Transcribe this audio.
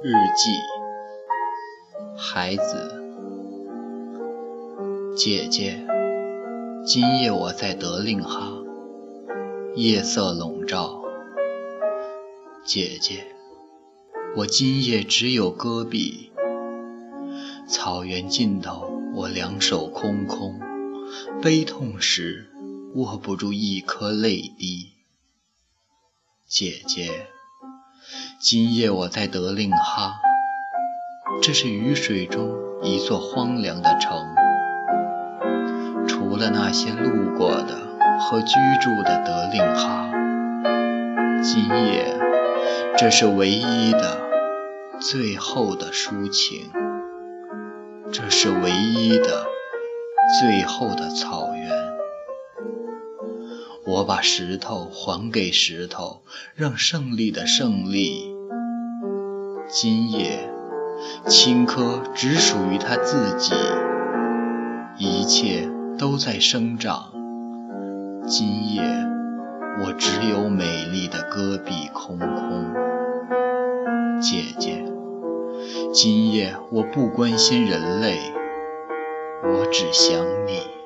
日记，孩子，姐姐，今夜我在德令哈，夜色笼罩。姐姐，我今夜只有戈壁，草原尽头，我两手空空，悲痛时握不住一颗泪滴。姐姐。今夜我在德令哈，这是雨水中一座荒凉的城，除了那些路过的和居住的德令哈，今夜这是唯一的、最后的抒情，这是唯一的、最后的草。我把石头还给石头，让胜利的胜利。今夜，青稞只属于他自己，一切都在生长。今夜，我只有美丽的戈壁空空。姐姐，今夜我不关心人类，我只想你。